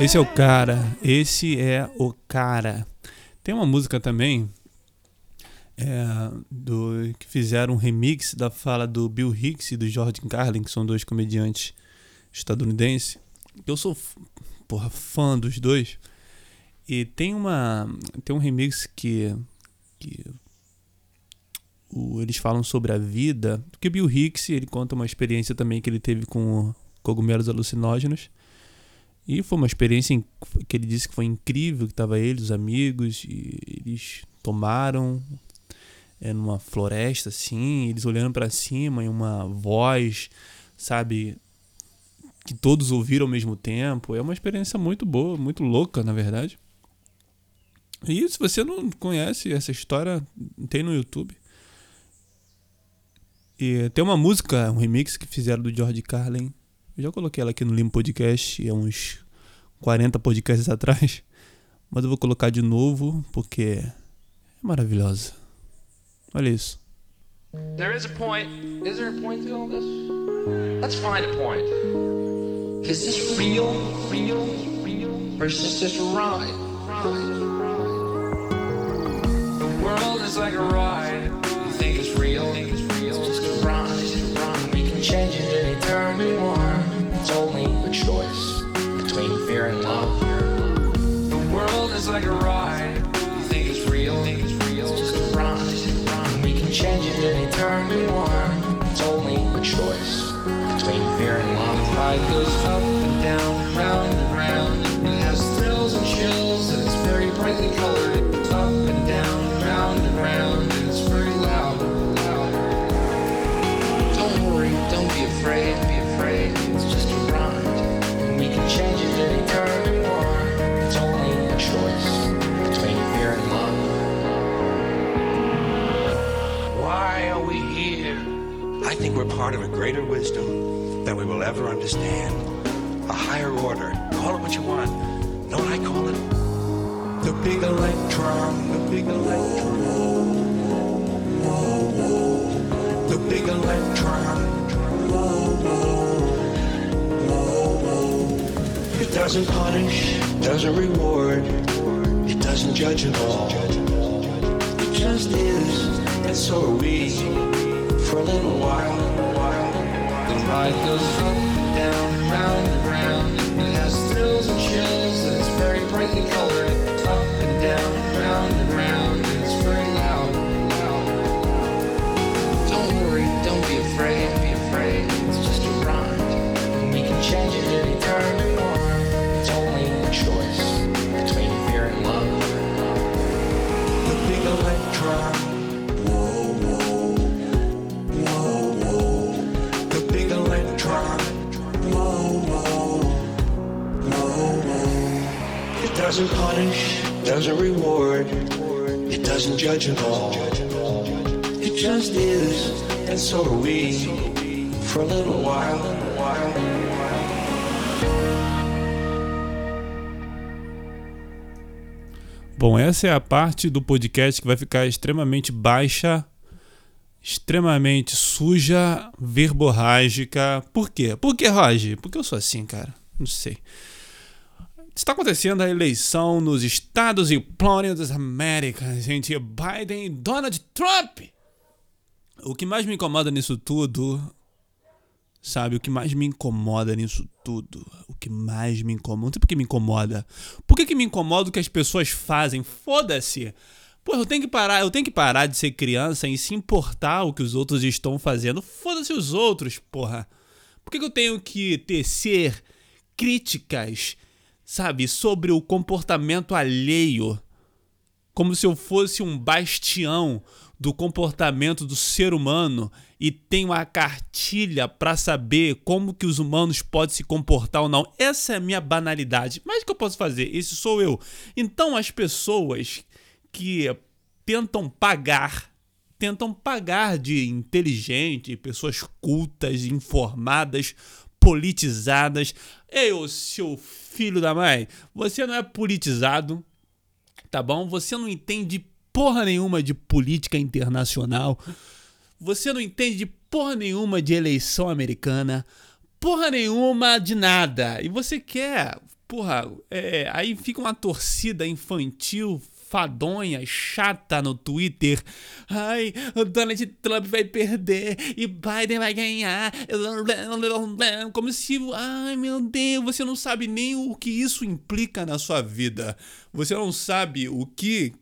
Esse é o cara, esse é o cara. Tem uma música também é, do que fizeram um remix da fala do Bill Hicks e do Jordan Carlin, que são dois comediantes estadunidenses. Eu sou porra, fã dos dois. E tem uma tem um remix que, que o- eles falam sobre a vida, porque Bill Hicks ele conta uma experiência também que ele teve com cogumelos alucinógenos. E foi uma experiência que ele disse que foi incrível, que tava ele, os amigos, e eles tomaram é, numa floresta assim, eles olhando para cima e uma voz, sabe, que todos ouviram ao mesmo tempo. É uma experiência muito boa, muito louca, na verdade. E se você não conhece essa história, tem no YouTube. E tem uma música, um remix que fizeram do George Carlin. Eu já coloquei ela aqui no Limo Podcast há uns 40 podcasts atrás. Mas eu vou colocar de novo porque é maravilhosa. Olha isso. There is a point. Is there a point to all this? Let's find a point. Is this real? Real? Real? Or is this ride? The world is like a ride. You think it's real? It's just a ride. We can change it anytime we want. It's only a choice between fear and love. The world is like a ride. You think it's real? It's just a ride. We can change it anytime we want. It's only a choice between fear and love. The ride goes up and down, round and round. It has thrills and chills, and it's very brightly colored. It's up and down, round and round, and it's very loud. loud. Don't worry, don't be afraid. Greater wisdom than we will ever understand. A higher order. Call it what you want. Know what I call it? The big electron. The big electron. The big electron. It doesn't punish, doesn't reward, it doesn't judge at all. It just is, and so are we for a little while. Ride goes up down, round and round. It has thrills and chills, and it's very brightly colored. Doesn't punish, doesn't reward, it doesn't judge at all. It just is, and so are we for a little while. Bom, essa é a parte do podcast que vai ficar extremamente baixa, extremamente suja, verborrágica. Por quê? Por que, Roger? Porque eu sou assim, cara. Não sei. Está acontecendo a eleição nos Estados Unidos da América entre Biden e Donald Trump. O que mais me incomoda nisso tudo Sabe, o que mais me incomoda nisso tudo, o que mais me incomoda, não sei por que me incomoda. Por que, que me incomoda o que as pessoas fazem? Foda-se. Pô, eu tenho que parar, eu tenho que parar de ser criança e se importar o que os outros estão fazendo. Foda-se os outros, porra. Por que, que eu tenho que tecer críticas, sabe, sobre o comportamento alheio? Como se eu fosse um bastião do comportamento do ser humano e tenho a cartilha para saber como que os humanos podem se comportar ou não. Essa é a minha banalidade. Mas o que eu posso fazer? Esse sou eu. Então as pessoas que tentam pagar, tentam pagar de inteligente, pessoas cultas, informadas, politizadas. Ei, ô seu filho da mãe, você não é politizado, tá bom? Você não entende porra nenhuma de política internacional. Você não entende de porra nenhuma de eleição americana. Porra nenhuma de nada. E você quer. Porra, é, aí fica uma torcida infantil fadonha, chata no Twitter. Ai, o Donald Trump vai perder e Biden vai ganhar. Como se, ai meu Deus, você não sabe nem o que isso implica na sua vida. Você não sabe o que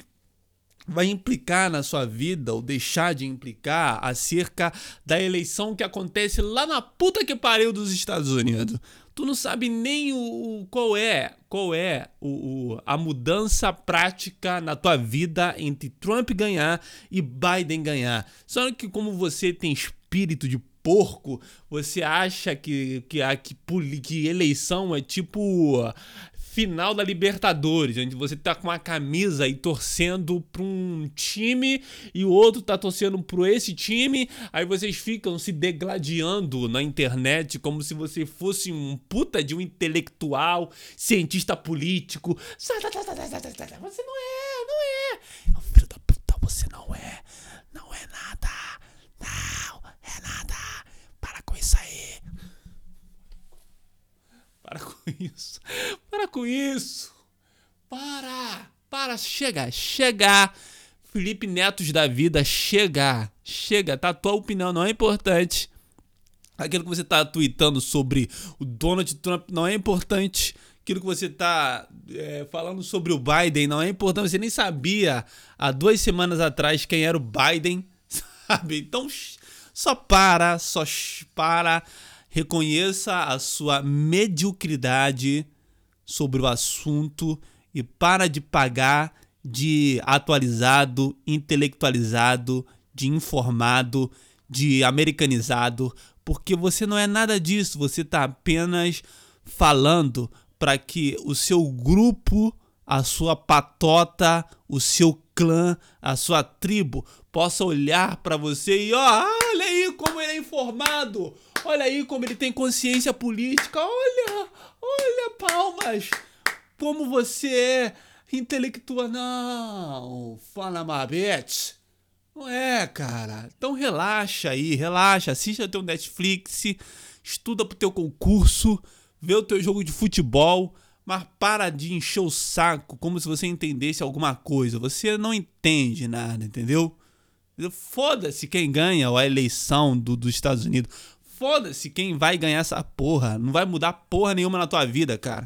vai implicar na sua vida ou deixar de implicar acerca da eleição que acontece lá na puta que pariu dos Estados Unidos. Tu não sabe nem o, o qual é, qual é o, o, a mudança prática na tua vida entre Trump ganhar e Biden ganhar. Só que como você tem espírito de porco, você acha que, que, que, que eleição é tipo final da Libertadores, onde você tá com uma camisa e torcendo para um time e o outro tá torcendo para esse time, aí vocês ficam se degladiando na internet como se você fosse um puta de um intelectual, cientista político. Você não é. Filho da puta, você não é. Não é nada. Não é nada. Para com isso aí. Para com isso. Para com isso. Para. Para. Chega. Chega. Felipe Netos da vida. Chega. Chega. Tá? Tua opinião não é importante. Aquilo que você tá tweetando sobre o Donald Trump não é importante. Aquilo que você tá é, falando sobre o Biden não é importante. Você nem sabia há duas semanas atrás quem era o Biden, sabe? Então só para, só para reconheça a sua mediocridade sobre o assunto e para de pagar de atualizado, intelectualizado, de informado, de americanizado, porque você não é nada disso, você está apenas falando para que o seu grupo, a sua patota, o seu clã, a sua tribo possa olhar para você e ó, olha aí como ele é informado, olha aí como ele tem consciência política, olha, olha palmas, como você é intelectual, não, fala mabete. Não é, cara. Então relaxa aí, relaxa, assista teu Netflix, estuda pro teu concurso, vê o teu jogo de futebol, mas para de encher o saco como se você entendesse alguma coisa. Você não entende nada, entendeu? Foda-se quem ganha a eleição do, dos Estados Unidos. Foda-se quem vai ganhar essa porra. Não vai mudar porra nenhuma na tua vida, cara.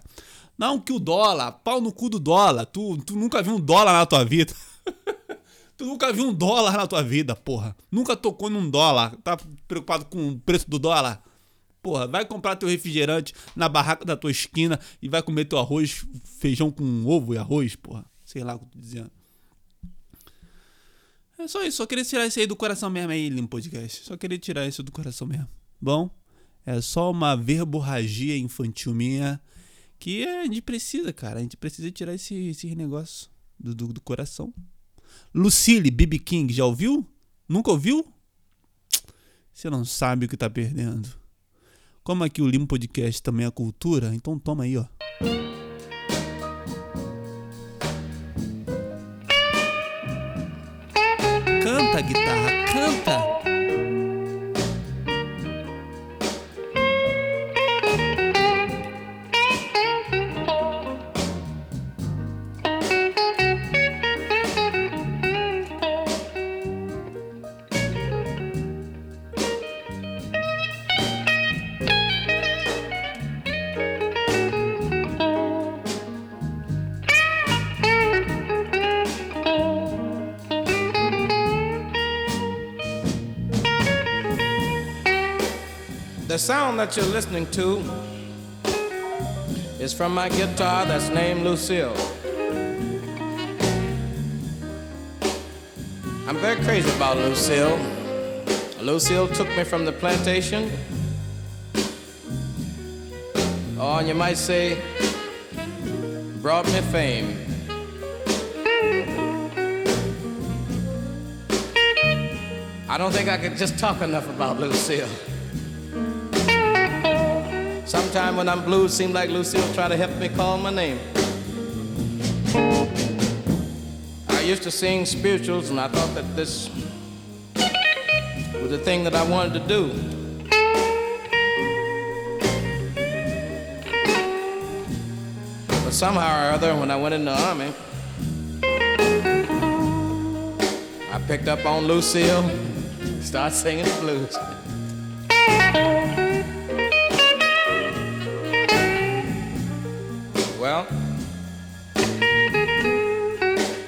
Não que o dólar, pau no cu do dólar. Tu, tu nunca viu um dólar na tua vida. tu nunca viu um dólar na tua vida, porra. Nunca tocou num dólar. Tá preocupado com o preço do dólar? Porra, vai comprar teu refrigerante na barraca da tua esquina e vai comer teu arroz, feijão com ovo e arroz, porra. Sei lá o que eu tô dizendo. É só isso, só queria tirar isso aí do coração mesmo aí, Limpo Podcast. Só queria tirar isso do coração mesmo. Bom, é só uma verborragia infantil minha que a gente precisa, cara. A gente precisa tirar esse, esse negócio do, do, do coração. Lucille, BB King, já ouviu? Nunca ouviu? Você não sabe o que tá perdendo. Como aqui o Limo Podcast também é cultura, então toma aí, ó. Canta, guitarra, canta! Sound that you're listening to is from my guitar that's named Lucille. I'm very crazy about Lucille. Lucille took me from the plantation. Oh, and you might say, brought me fame. I don't think I could just talk enough about Lucille. Sometime when I'm blue, it seems like Lucille try to help me call my name. I used to sing spirituals, and I thought that this was the thing that I wanted to do. But somehow or other, when I went in the army, I picked up on Lucille, started singing the blues.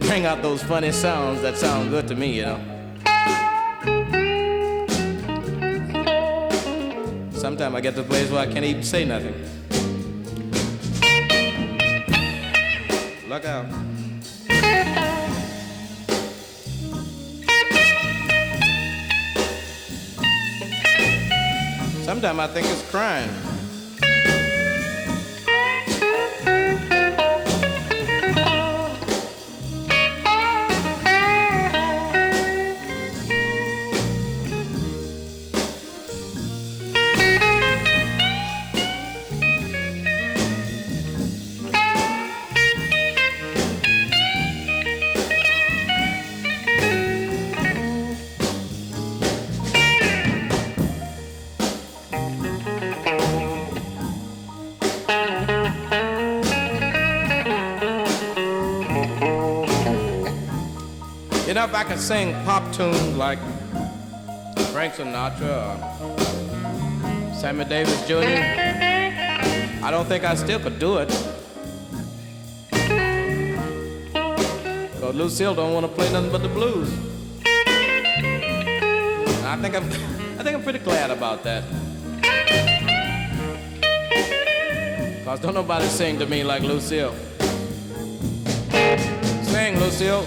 bring out those funny sounds that sound good to me, you know. Sometimes I get to a place where I can't even say nothing. Look out. Sometimes I think it's crying. If I could sing pop tunes like Frank Sinatra or Sammy Davis Jr., I don't think I still could do it. Because Lucille don't want to play nothing but the blues. I think I'm, I think I'm pretty glad about that. Cause don't nobody sing to me like Lucille. Sing, Lucille.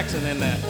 Jackson in there.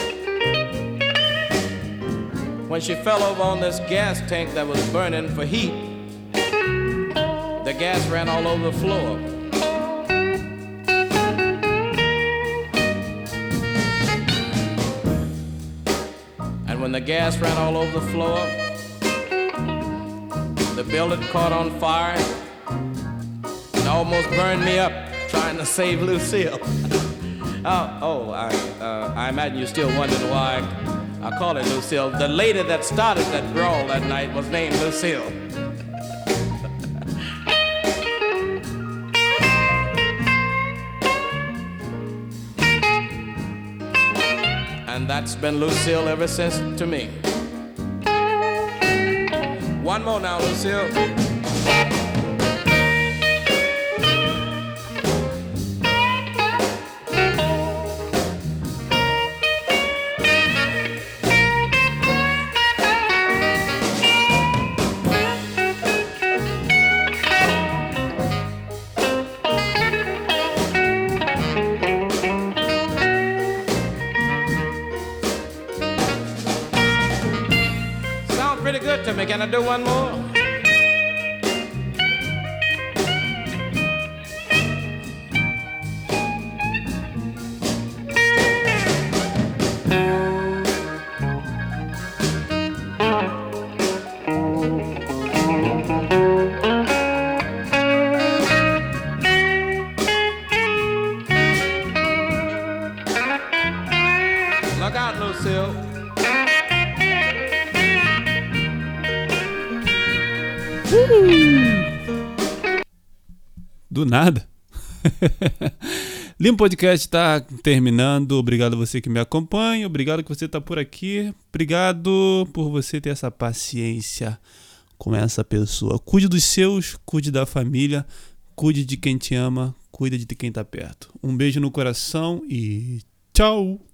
when she fell over on this gas tank that was burning for heat, the gas ran all over the floor. And when the gas ran all over the floor, the building caught on fire and almost burned me up trying to save Lucille. oh, oh I, uh, I imagine you're still wondering why I call it Lucille. The lady that started that brawl that night was named Lucille. and that's been Lucille ever since to me. One more now, Lucille. Nada. Limpo Podcast está terminando. Obrigado a você que me acompanha. Obrigado que você está por aqui. Obrigado por você ter essa paciência com essa pessoa. Cuide dos seus, cuide da família, cuide de quem te ama, cuide de quem está perto. Um beijo no coração e tchau!